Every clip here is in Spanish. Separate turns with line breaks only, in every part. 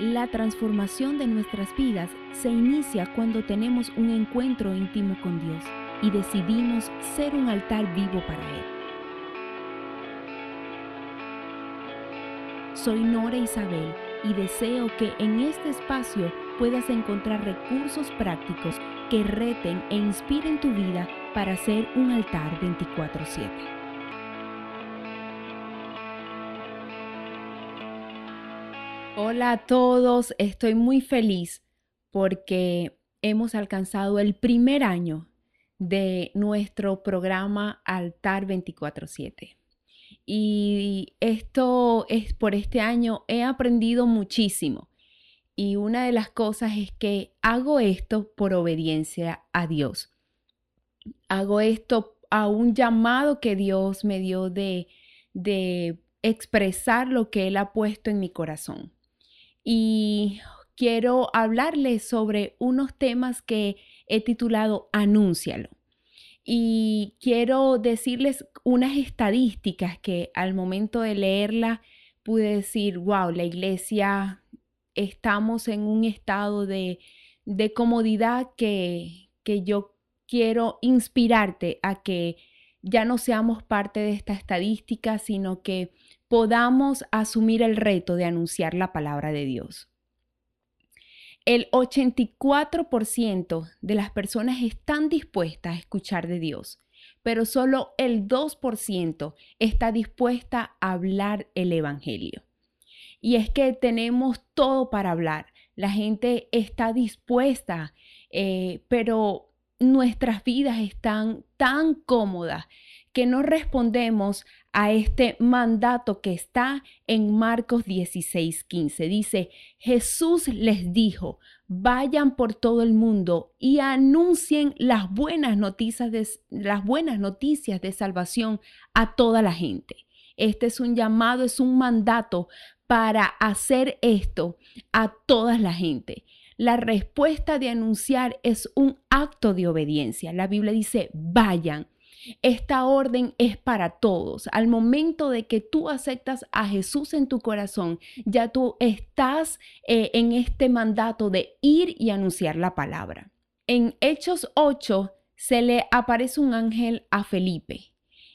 La transformación de nuestras vidas se inicia cuando tenemos un encuentro íntimo con Dios y decidimos ser un altar vivo para Él. Soy Nora Isabel y deseo que en este espacio puedas encontrar recursos prácticos que reten e inspiren tu vida para ser un altar 24/7. Hola a todos, estoy muy feliz porque hemos alcanzado el primer año de nuestro programa Altar 24/7. Y esto es por este año he aprendido muchísimo. Y una de las cosas es que hago esto por obediencia a Dios. Hago esto a un llamado que Dios me dio de, de expresar lo que Él ha puesto en mi corazón. Y quiero hablarles sobre unos temas que he titulado Anúncialo. Y quiero decirles unas estadísticas que al momento de leerla pude decir, wow, la iglesia estamos en un estado de, de comodidad que, que yo quiero inspirarte a que ya no seamos parte de esta estadística, sino que podamos asumir el reto de anunciar la palabra de Dios. El 84% de las personas están dispuestas a escuchar de Dios, pero solo el 2% está dispuesta a hablar el Evangelio. Y es que tenemos todo para hablar. La gente está dispuesta, eh, pero nuestras vidas están tan cómodas que no respondemos a este mandato que está en Marcos 16:15. Dice, Jesús les dijo, vayan por todo el mundo y anuncien las buenas noticias de, las buenas noticias de salvación a toda la gente. Este es un llamado, es un mandato para hacer esto a toda la gente. La respuesta de anunciar es un acto de obediencia. La Biblia dice, vayan. Esta orden es para todos. Al momento de que tú aceptas a Jesús en tu corazón, ya tú estás eh, en este mandato de ir y anunciar la palabra. En Hechos 8 se le aparece un ángel a Felipe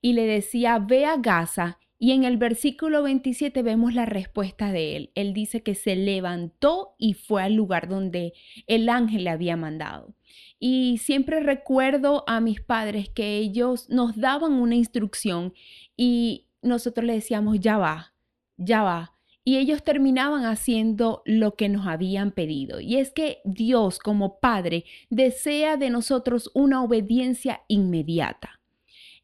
y le decía, ve a Gaza y en el versículo 27 vemos la respuesta de él. Él dice que se levantó y fue al lugar donde el ángel le había mandado. Y siempre recuerdo a mis padres que ellos nos daban una instrucción y nosotros le decíamos, ya va, ya va. Y ellos terminaban haciendo lo que nos habían pedido. Y es que Dios como Padre desea de nosotros una obediencia inmediata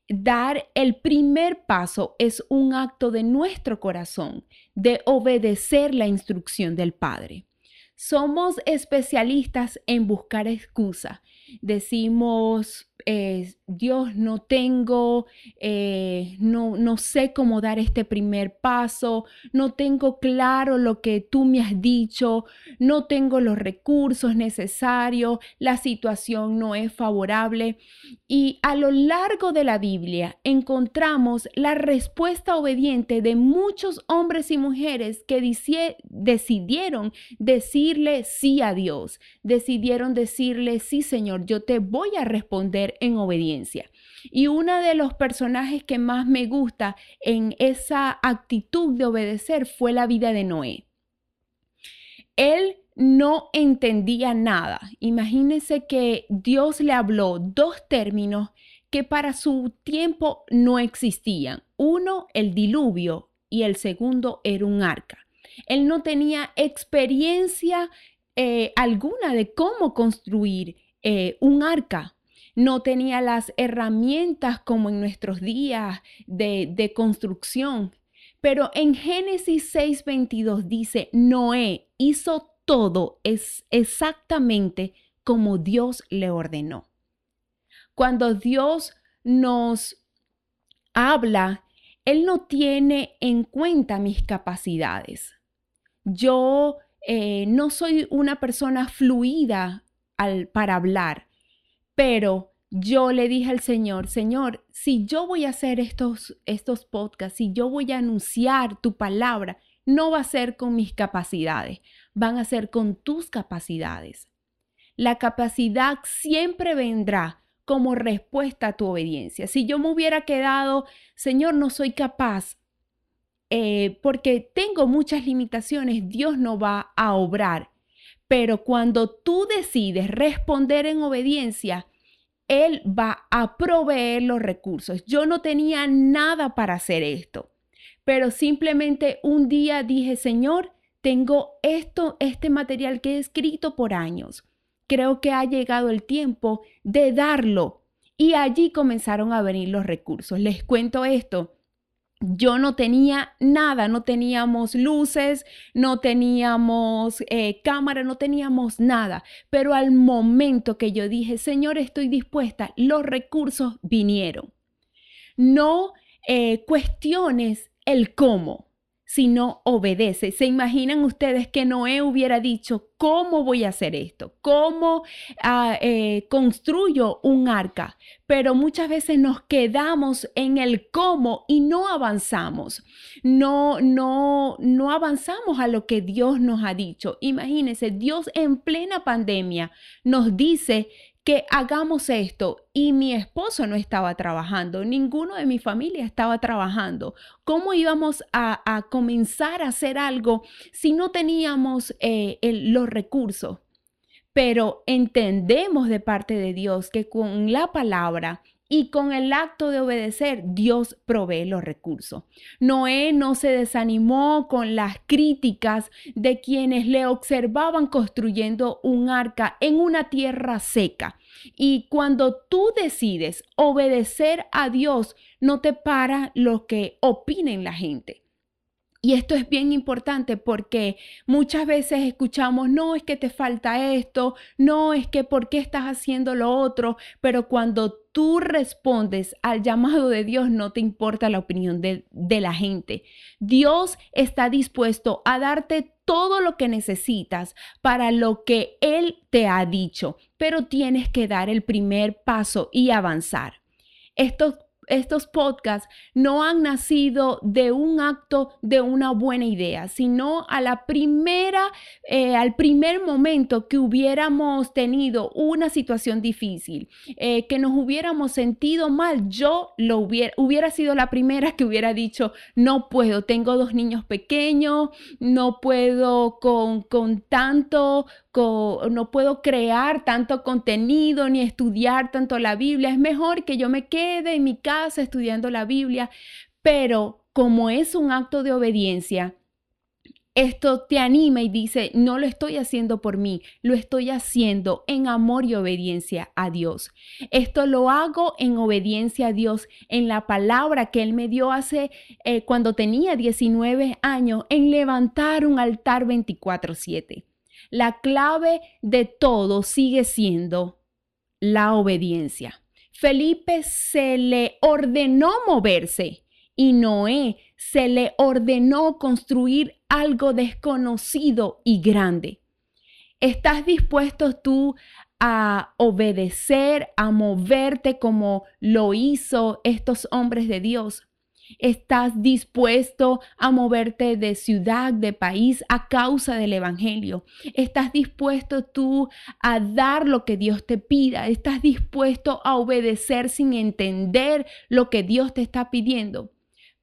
dar el primer paso es un acto de nuestro corazón, de obedecer la instrucción del Padre. Somos especialistas en buscar excusa. Decimos, Dios, no tengo, eh, no, no sé cómo dar este primer paso, no tengo claro lo que tú me has dicho, no tengo los recursos necesarios, la situación no es favorable. Y a lo largo de la Biblia encontramos la respuesta obediente de muchos hombres y mujeres que decidieron decirle sí a Dios, decidieron decirle, sí Señor, yo te voy a responder en obediencia. Y uno de los personajes que más me gusta en esa actitud de obedecer fue la vida de Noé. Él no entendía nada. Imagínense que Dios le habló dos términos que para su tiempo no existían. Uno, el diluvio y el segundo era un arca. Él no tenía experiencia eh, alguna de cómo construir eh, un arca no tenía las herramientas como en nuestros días de, construcción, Pero en Génesis 6:22 dice, Noé hizo todo es exactamente como Dios le ordenó. Cuando Dios nos habla, Él no tiene en cuenta mis capacidades. Yo eh, no soy una persona fluida al, para hablar, pero yo le dije al Señor, Señor, si yo voy a hacer estos, estos podcasts, si yo voy a anunciar tu palabra, no va a ser con mis capacidades, van a ser con tus capacidades. La capacidad siempre vendrá como respuesta a tu obediencia. Si yo me hubiera quedado, Señor, no soy capaz, eh, porque tengo muchas limitaciones, Dios no va a obrar. Pero cuando tú decides responder en obediencia, Él va a proveer los recursos. Yo no tenía nada para hacer esto, pero simplemente un día dije, Señor, tengo esto, este material que he escrito por años. Creo que ha llegado el tiempo de darlo. Y allí comenzaron a venir los recursos. Les cuento esto yo no tenía nada, no teníamos luces, no teníamos eh, cámara, no teníamos nada. Pero al momento que yo dije, Señor, estoy dispuesta, los recursos vinieron. No eh, cuestiones el cómo sino obedece. ¿Se imaginan ustedes que Noé hubiera dicho, ¿cómo voy a hacer esto? ¿Cómo ah, eh, construyo un arca? Pero muchas veces nos quedamos en el cómo y no avanzamos. No, no, no avanzamos a lo que Dios nos ha dicho. Imagínense, Dios en plena pandemia nos dice que hagamos esto y mi esposo no estaba trabajando, ninguno de mi familia estaba trabajando. ¿Cómo íbamos a, comenzar a hacer algo si no teníamos eh, los recursos? Pero entendemos de parte de Dios que con la palabra y con el acto de obedecer, Dios provee los recursos. Noé no se desanimó con las críticas de quienes le observaban construyendo un arca en una tierra seca. Y cuando tú decides obedecer a Dios, no te para lo que opinen la gente. Y esto es bien importante porque muchas veces escuchamos, no es que te falta esto, no es que por qué estás haciendo lo otro, pero cuando tú respondes al llamado de Dios, no te importa la opinión de, de la gente. Dios está dispuesto a darte todo lo que necesitas para lo que Él te ha dicho, pero tienes que dar el primer paso y avanzar. Estos estos podcasts no han nacido de un acto de una buena idea, sino a la primera, eh, al primer momento que hubiéramos tenido una situación difícil, eh, que nos hubiéramos sentido mal, yo lo hubiera, hubiera sido la primera que hubiera dicho, no puedo, tengo dos niños pequeños, no puedo con, con tanto no puedo crear tanto contenido ni estudiar tanto la Biblia. Es mejor que yo me quede en mi casa estudiando la Biblia, pero como es un acto de obediencia, esto te anima y dice, no lo estoy haciendo por mí, lo estoy haciendo en amor y obediencia a Dios. Esto lo hago en obediencia a Dios, en la palabra que Él me dio hace eh, cuando tenía 19 años, en levantar un altar 24/7. La clave de todo sigue siendo la obediencia. Felipe se le ordenó moverse y Noé se le ordenó construir algo desconocido y grande. ¿Estás dispuesto tú a obedecer, a moverte como lo hizo estos hombres de Dios? ¿Estás dispuesto a moverte de ciudad, de país a causa del Evangelio? ¿Estás dispuesto tú a dar lo que Dios te pida? ¿Estás dispuesto a obedecer sin entender lo que Dios te está pidiendo?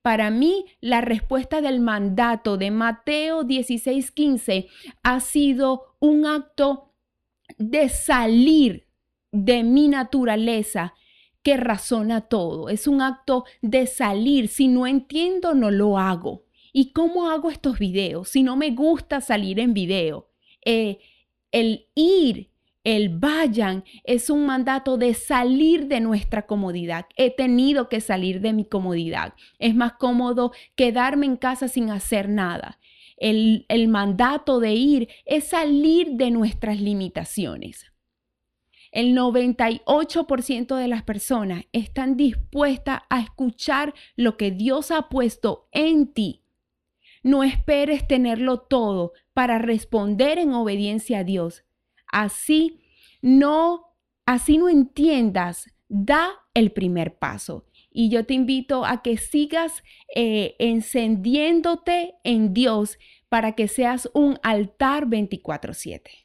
Para mí, la respuesta del mandato de Mateo 16:15 ha sido un acto de salir de mi naturaleza que razona todo. Es un acto de salir. Si no entiendo, no lo hago. ¿Y cómo hago estos videos? Si no me gusta salir en video. Eh, el ir el vayan es un mandato de salir de nuestra comodidad. He tenido que salir de mi comodidad. Es más cómodo quedarme en casa sin hacer nada. El, el mandato de ir es salir de nuestras limitaciones. El 98% de las personas están dispuestas a escuchar lo que Dios ha puesto en ti. No esperes tenerlo todo para responder en obediencia a Dios. Así no, así no entiendas, da el primer paso. Y yo te invito a que sigas eh, encendiéndote en Dios para que seas un altar 24/7.